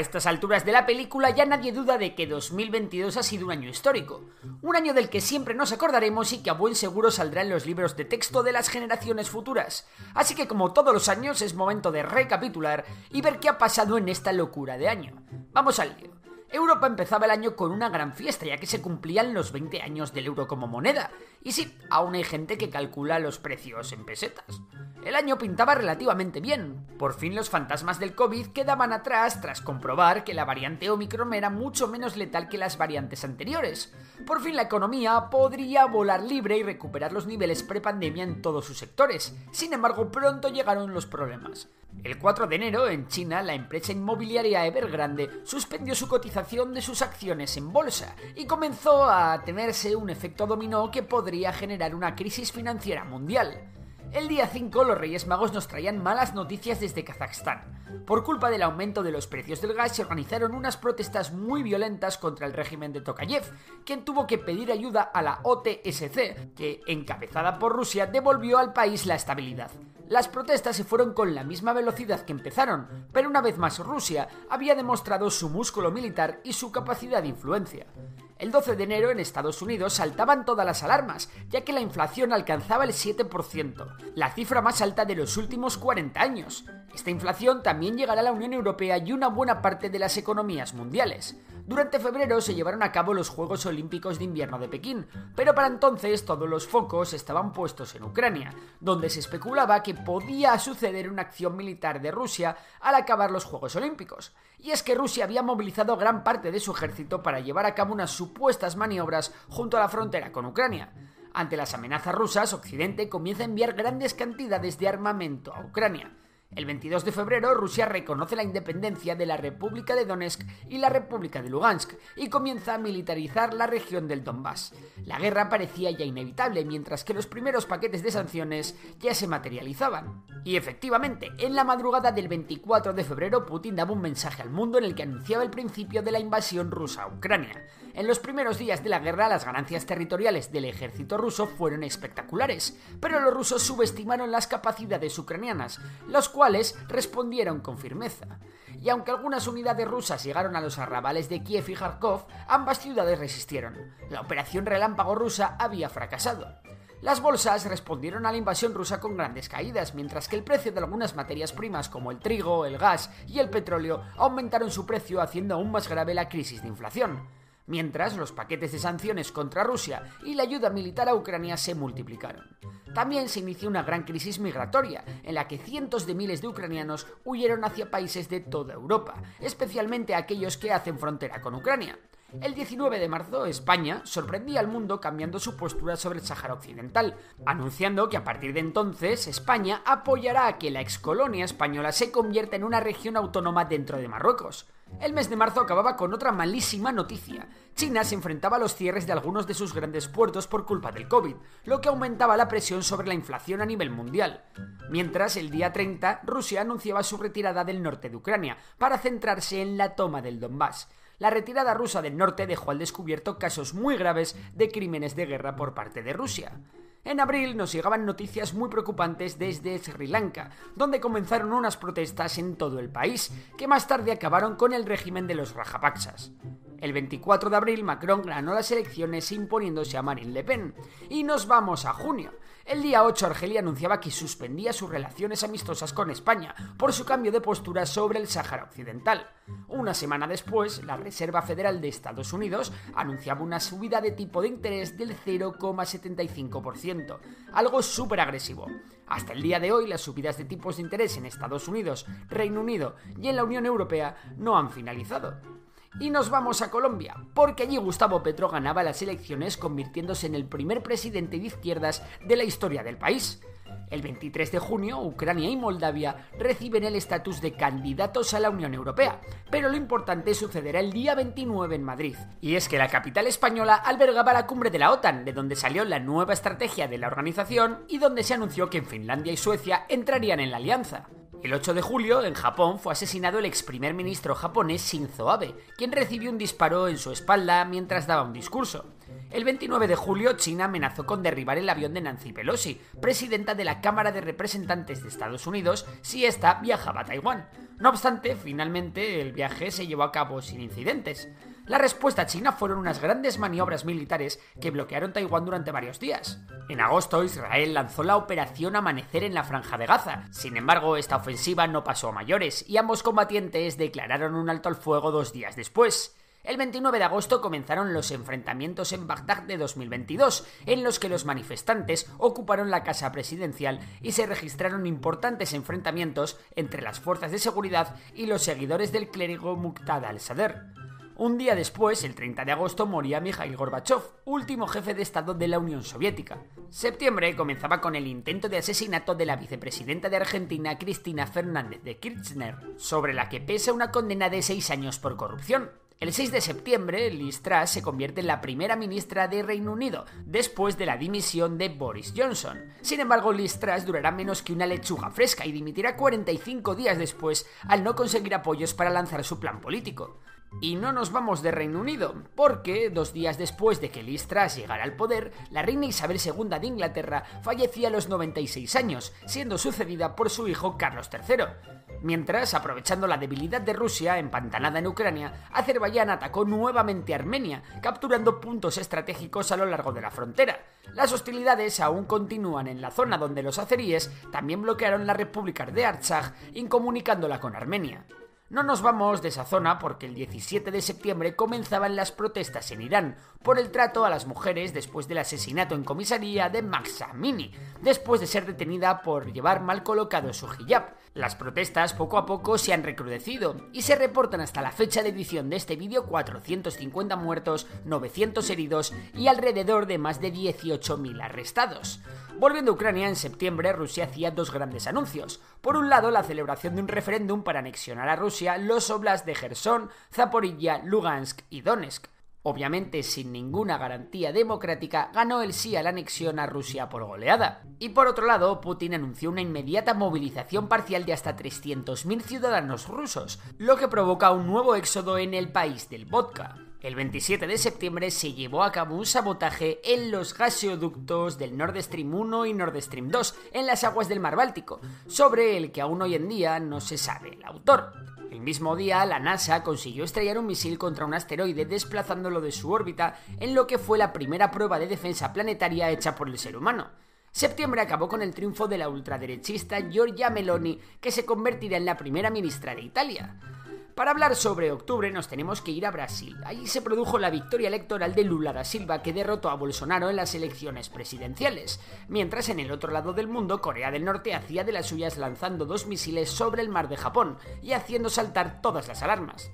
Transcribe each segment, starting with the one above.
A estas alturas de la película ya nadie duda de que 2022 ha sido un año histórico, un año del que siempre nos acordaremos y que a buen seguro saldrá en los libros de texto de las generaciones futuras. Así que como todos los años es momento de recapitular y ver qué ha pasado en esta locura de año. Vamos al lío. Europa empezaba el año con una gran fiesta, ya que se cumplían los 20 años del euro como moneda. Y sí, aún hay gente que calcula los precios en pesetas. El año pintaba relativamente bien. Por fin los fantasmas del COVID quedaban atrás tras comprobar que la variante Omicron era mucho menos letal que las variantes anteriores. Por fin la economía podría volar libre y recuperar los niveles prepandemia en todos sus sectores. Sin embargo, pronto llegaron los problemas. El 4 de enero, en China, la empresa inmobiliaria Evergrande suspendió su cotización de sus acciones en bolsa y comenzó a temerse un efecto dominó que podría generar una crisis financiera mundial. El día 5 los Reyes Magos nos traían malas noticias desde Kazajstán. Por culpa del aumento de los precios del gas se organizaron unas protestas muy violentas contra el régimen de Tokayev, quien tuvo que pedir ayuda a la OTSC, que, encabezada por Rusia, devolvió al país la estabilidad. Las protestas se fueron con la misma velocidad que empezaron, pero una vez más Rusia había demostrado su músculo militar y su capacidad de influencia. El 12 de enero en Estados Unidos saltaban todas las alarmas, ya que la inflación alcanzaba el 7%, la cifra más alta de los últimos 40 años. Esta inflación también llegará a la Unión Europea y una buena parte de las economías mundiales. Durante febrero se llevaron a cabo los Juegos Olímpicos de Invierno de Pekín, pero para entonces todos los focos estaban puestos en Ucrania, donde se especulaba que podía suceder una acción militar de Rusia al acabar los Juegos Olímpicos. Y es que Rusia había movilizado gran parte de su ejército para llevar a cabo unas supuestas maniobras junto a la frontera con Ucrania. Ante las amenazas rusas, Occidente comienza a enviar grandes cantidades de armamento a Ucrania. El 22 de febrero, Rusia reconoce la independencia de la República de Donetsk y la República de Lugansk y comienza a militarizar la región del Donbass. La guerra parecía ya inevitable, mientras que los primeros paquetes de sanciones ya se materializaban. Y efectivamente, en la madrugada del 24 de febrero, Putin daba un mensaje al mundo en el que anunciaba el principio de la invasión rusa a Ucrania. En los primeros días de la guerra, las ganancias territoriales del ejército ruso fueron espectaculares, pero los rusos subestimaron las capacidades ucranianas, los cuales respondieron con firmeza. Y aunque algunas unidades rusas llegaron a los arrabales de Kiev y Kharkov, ambas ciudades resistieron. La operación relámpago rusa había fracasado. Las bolsas respondieron a la invasión rusa con grandes caídas, mientras que el precio de algunas materias primas como el trigo, el gas y el petróleo aumentaron su precio haciendo aún más grave la crisis de inflación mientras los paquetes de sanciones contra Rusia y la ayuda militar a Ucrania se multiplicaron. También se inició una gran crisis migratoria, en la que cientos de miles de ucranianos huyeron hacia países de toda Europa, especialmente aquellos que hacen frontera con Ucrania. El 19 de marzo, España sorprendía al mundo cambiando su postura sobre el Sáhara Occidental, anunciando que a partir de entonces España apoyará a que la excolonia española se convierta en una región autónoma dentro de Marruecos. El mes de marzo acababa con otra malísima noticia. China se enfrentaba a los cierres de algunos de sus grandes puertos por culpa del COVID, lo que aumentaba la presión sobre la inflación a nivel mundial. Mientras, el día 30, Rusia anunciaba su retirada del norte de Ucrania, para centrarse en la toma del Donbass. La retirada rusa del norte dejó al descubierto casos muy graves de crímenes de guerra por parte de Rusia. En abril nos llegaban noticias muy preocupantes desde Sri Lanka, donde comenzaron unas protestas en todo el país, que más tarde acabaron con el régimen de los Rajapaksas. El 24 de abril Macron ganó las elecciones imponiéndose a Marine Le Pen. Y nos vamos a junio. El día 8 Argelia anunciaba que suspendía sus relaciones amistosas con España por su cambio de postura sobre el Sáhara Occidental. Una semana después, la Reserva Federal de Estados Unidos anunciaba una subida de tipo de interés del 0,75%, algo súper agresivo. Hasta el día de hoy, las subidas de tipos de interés en Estados Unidos, Reino Unido y en la Unión Europea no han finalizado. Y nos vamos a Colombia, porque allí Gustavo Petro ganaba las elecciones convirtiéndose en el primer presidente de izquierdas de la historia del país. El 23 de junio, Ucrania y Moldavia reciben el estatus de candidatos a la Unión Europea, pero lo importante sucederá el día 29 en Madrid. Y es que la capital española albergaba la cumbre de la OTAN, de donde salió la nueva estrategia de la organización y donde se anunció que Finlandia y Suecia entrarían en la alianza. El 8 de julio, en Japón, fue asesinado el ex primer ministro japonés Shinzo Abe, quien recibió un disparo en su espalda mientras daba un discurso. El 29 de julio, China amenazó con derribar el avión de Nancy Pelosi, presidenta de la Cámara de Representantes de Estados Unidos, si ésta viajaba a Taiwán. No obstante, finalmente el viaje se llevó a cabo sin incidentes. La respuesta china fueron unas grandes maniobras militares que bloquearon Taiwán durante varios días. En agosto, Israel lanzó la operación Amanecer en la Franja de Gaza. Sin embargo, esta ofensiva no pasó a mayores y ambos combatientes declararon un alto al fuego dos días después. El 29 de agosto comenzaron los enfrentamientos en Bagdad de 2022, en los que los manifestantes ocuparon la casa presidencial y se registraron importantes enfrentamientos entre las fuerzas de seguridad y los seguidores del clérigo Muqtada al-Sadr. Un día después, el 30 de agosto, moría Mikhail Gorbachev, último jefe de Estado de la Unión Soviética. Septiembre comenzaba con el intento de asesinato de la vicepresidenta de Argentina, Cristina Fernández de Kirchner, sobre la que pesa una condena de seis años por corrupción. El 6 de septiembre, Liz Truss se convierte en la primera ministra de Reino Unido, después de la dimisión de Boris Johnson. Sin embargo, Liz Truss durará menos que una lechuga fresca y dimitirá 45 días después al no conseguir apoyos para lanzar su plan político. Y no nos vamos de Reino Unido, porque dos días después de que Liz llegara al poder, la reina Isabel II de Inglaterra fallecía a los 96 años, siendo sucedida por su hijo Carlos III. Mientras, aprovechando la debilidad de Rusia empantanada en Ucrania, Azerbaiyán atacó nuevamente a Armenia, capturando puntos estratégicos a lo largo de la frontera. Las hostilidades aún continúan en la zona donde los azeríes también bloquearon la República de Artsaj, incomunicándola con Armenia. No nos vamos de esa zona porque el 17 de septiembre comenzaban las protestas en Irán por el trato a las mujeres después del asesinato en comisaría de Mahsa Amini, después de ser detenida por llevar mal colocado su hijab. Las protestas poco a poco se han recrudecido y se reportan hasta la fecha de edición de este vídeo 450 muertos, 900 heridos y alrededor de más de 18.000 arrestados. Volviendo a Ucrania, en septiembre Rusia hacía dos grandes anuncios. Por un lado, la celebración de un referéndum para anexionar a Rusia los oblasts de Gerson, Zaporilla, Lugansk y Donetsk. Obviamente, sin ninguna garantía democrática, ganó el sí a la anexión a Rusia por goleada. Y por otro lado, Putin anunció una inmediata movilización parcial de hasta 300.000 ciudadanos rusos, lo que provoca un nuevo éxodo en el país del vodka. El 27 de septiembre se llevó a cabo un sabotaje en los gaseoductos del Nord Stream 1 y Nord Stream 2 en las aguas del mar Báltico, sobre el que aún hoy en día no se sabe el autor. El mismo día, la NASA consiguió estrellar un misil contra un asteroide desplazándolo de su órbita en lo que fue la primera prueba de defensa planetaria hecha por el ser humano. Septiembre acabó con el triunfo de la ultraderechista Giorgia Meloni, que se convertirá en la primera ministra de Italia. Para hablar sobre octubre nos tenemos que ir a Brasil. Allí se produjo la victoria electoral de Lula da Silva que derrotó a Bolsonaro en las elecciones presidenciales, mientras en el otro lado del mundo Corea del Norte hacía de las suyas lanzando dos misiles sobre el mar de Japón y haciendo saltar todas las alarmas.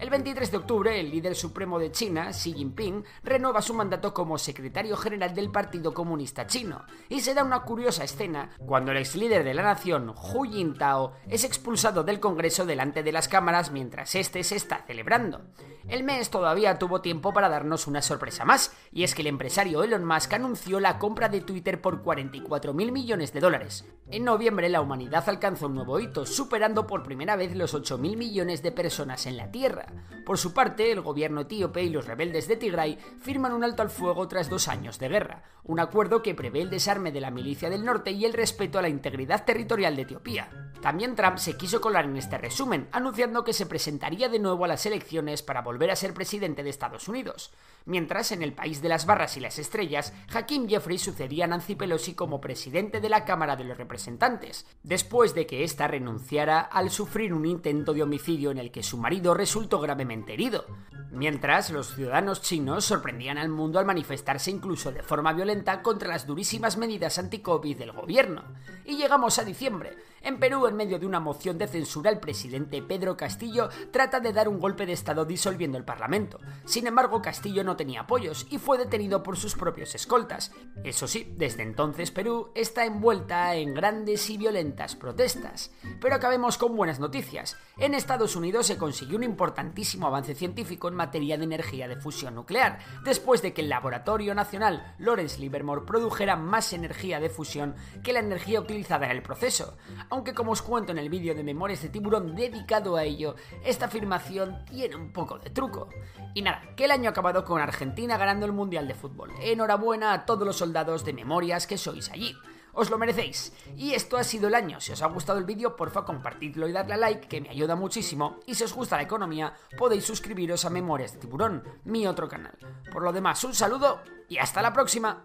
El 23 de octubre, el líder supremo de China, Xi Jinping, renueva su mandato como secretario general del Partido Comunista Chino, y se da una curiosa escena cuando el ex líder de la nación, Hu Jintao, es expulsado del Congreso delante de las cámaras mientras este se está celebrando. El mes todavía tuvo tiempo para darnos una sorpresa más, y es que el empresario Elon Musk anunció la compra de Twitter por 44 mil millones de dólares. En noviembre la humanidad alcanzó un nuevo hito, superando por primera vez los 8 mil millones de personas en la Tierra. Por su parte, el gobierno etíope y los rebeldes de Tigray firman un alto al fuego tras dos años de guerra, un acuerdo que prevé el desarme de la milicia del norte y el respeto a la integridad territorial de Etiopía. También Trump se quiso colar en este resumen, anunciando que se presentaría de nuevo a las elecciones para volver a ser presidente de Estados Unidos. Mientras, en el país de las barras y las estrellas, Hakim Jeffrey sucedía a Nancy Pelosi como presidente de la Cámara de los Representantes, después de que ésta renunciara al sufrir un intento de homicidio en el que su marido resultó gravemente herido. Mientras, los ciudadanos chinos sorprendían al mundo al manifestarse incluso de forma violenta contra las durísimas medidas anti-COVID del gobierno. Y llegamos a diciembre. En Perú, en medio de una moción de censura, el presidente Pedro Castillo trata de dar un golpe de Estado disolviendo el Parlamento. Sin embargo, Castillo no tenía apoyos y fue detenido por sus propios escoltas. Eso sí, desde entonces Perú está envuelta en grandes y violentas protestas. Pero acabemos con buenas noticias. En Estados Unidos se consiguió un importantísimo avance científico en materia de energía de fusión nuclear, después de que el Laboratorio Nacional Lawrence Livermore produjera más energía de fusión que la energía utilizada en el proceso aunque como os cuento en el vídeo de Memorias de Tiburón dedicado a ello, esta afirmación tiene un poco de truco. Y nada, que el año ha acabado con Argentina ganando el Mundial de Fútbol. Enhorabuena a todos los soldados de Memorias que sois allí. Os lo merecéis. Y esto ha sido el año. Si os ha gustado el vídeo, porfa compartidlo y darle a like, que me ayuda muchísimo. Y si os gusta la economía, podéis suscribiros a Memorias de Tiburón, mi otro canal. Por lo demás, un saludo y hasta la próxima.